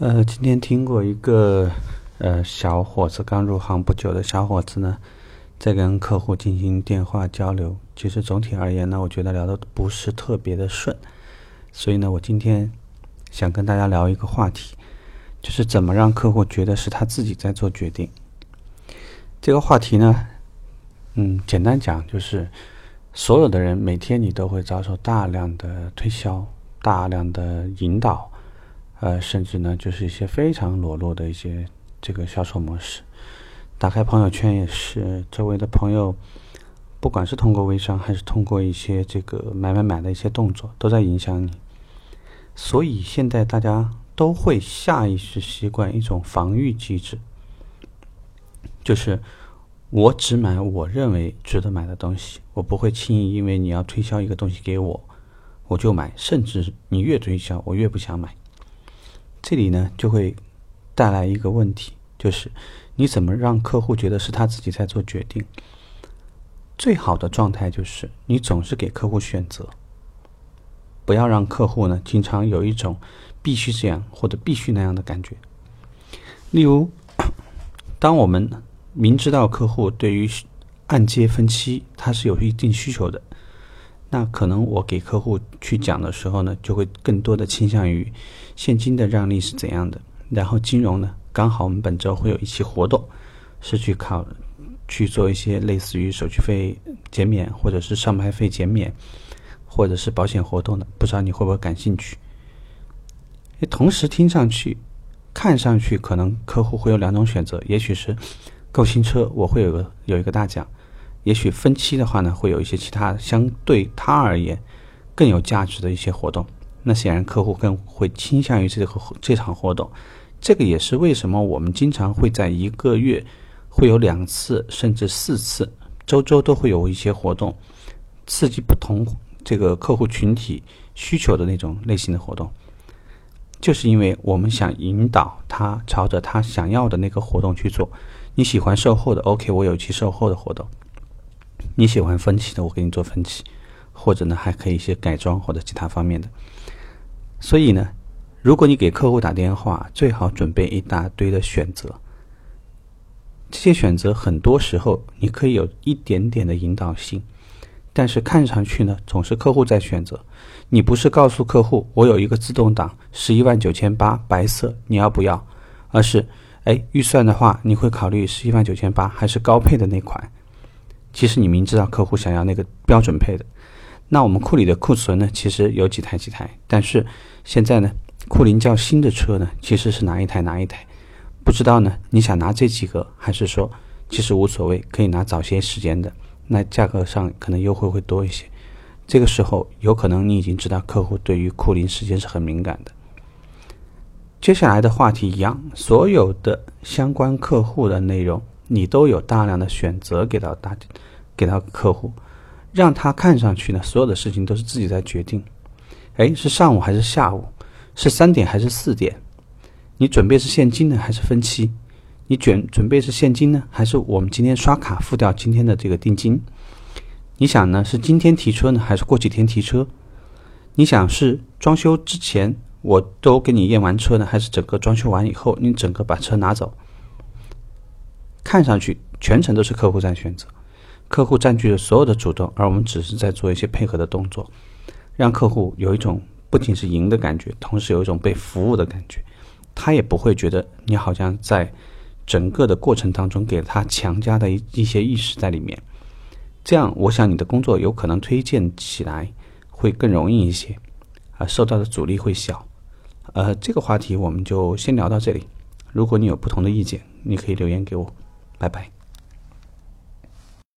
呃，今天听过一个呃小伙子刚入行不久的小伙子呢，在跟客户进行电话交流。其实总体而言呢，我觉得聊的不是特别的顺。所以呢，我今天想跟大家聊一个话题，就是怎么让客户觉得是他自己在做决定。这个话题呢，嗯，简单讲就是，所有的人每天你都会遭受大量的推销、大量的引导。呃，甚至呢，就是一些非常裸露的一些这个销售模式。打开朋友圈也是，周围的朋友，不管是通过微商，还是通过一些这个买买买的一些动作，都在影响你。所以现在大家都会下意识习惯一种防御机制，就是我只买我认为值得买的东西，我不会轻易因为你要推销一个东西给我，我就买，甚至你越推销，我越不想买。这里呢，就会带来一个问题，就是你怎么让客户觉得是他自己在做决定？最好的状态就是你总是给客户选择，不要让客户呢经常有一种必须这样或者必须那样的感觉。例如，当我们明知道客户对于按揭分期他是有一定需求的。那可能我给客户去讲的时候呢，就会更多的倾向于现金的让利是怎样的，然后金融呢，刚好我们本周会有一期活动，是去考去做一些类似于手续费减免，或者是上牌费减免，或者是保险活动的，不知道你会不会感兴趣？同时听上去、看上去，可能客户会有两种选择，也许是购新车，我会有个有一个大奖。也许分期的话呢，会有一些其他相对他而言更有价值的一些活动。那显然客户更会倾向于这个这场活动。这个也是为什么我们经常会在一个月会有两次甚至四次，周周都会有一些活动，刺激不同这个客户群体需求的那种类型的活动，就是因为我们想引导他朝着他想要的那个活动去做。你喜欢售后的，OK，我有一期售后的活动。你喜欢分期的，我给你做分期，或者呢还可以一些改装或者其他方面的。所以呢，如果你给客户打电话，最好准备一大堆的选择。这些选择很多时候你可以有一点点的引导性，但是看上去呢总是客户在选择。你不是告诉客户我有一个自动挡十一万九千八白色，你要不要？而是哎预算的话，你会考虑十一万九千八还是高配的那款？其实你明知道客户想要那个标准配的，那我们库里的库存呢？其实有几台几台，但是现在呢，库林较新的车呢，其实是哪一台哪一台，不知道呢？你想拿这几个，还是说其实无所谓，可以拿早些时间的？那价格上可能优惠会多一些。这个时候有可能你已经知道客户对于库林时间是很敏感的。接下来的话题一样，所有的相关客户的内容。你都有大量的选择给到大，给到客户，让他看上去呢，所有的事情都是自己在决定。哎，是上午还是下午？是三点还是四点？你准备是现金呢还是分期？你准准备是现金呢，还是我们今天刷卡付掉今天的这个定金？你想呢是今天提车呢，还是过几天提车？你想是装修之前我都给你验完车呢，还是整个装修完以后你整个把车拿走？看上去全程都是客户在选择，客户占据了所有的主动，而我们只是在做一些配合的动作，让客户有一种不仅是赢的感觉，同时有一种被服务的感觉，他也不会觉得你好像在整个的过程当中给了他强加的一一些意识在里面，这样我想你的工作有可能推荐起来会更容易一些，啊，受到的阻力会小，呃，这个话题我们就先聊到这里，如果你有不同的意见，你可以留言给我。拜拜。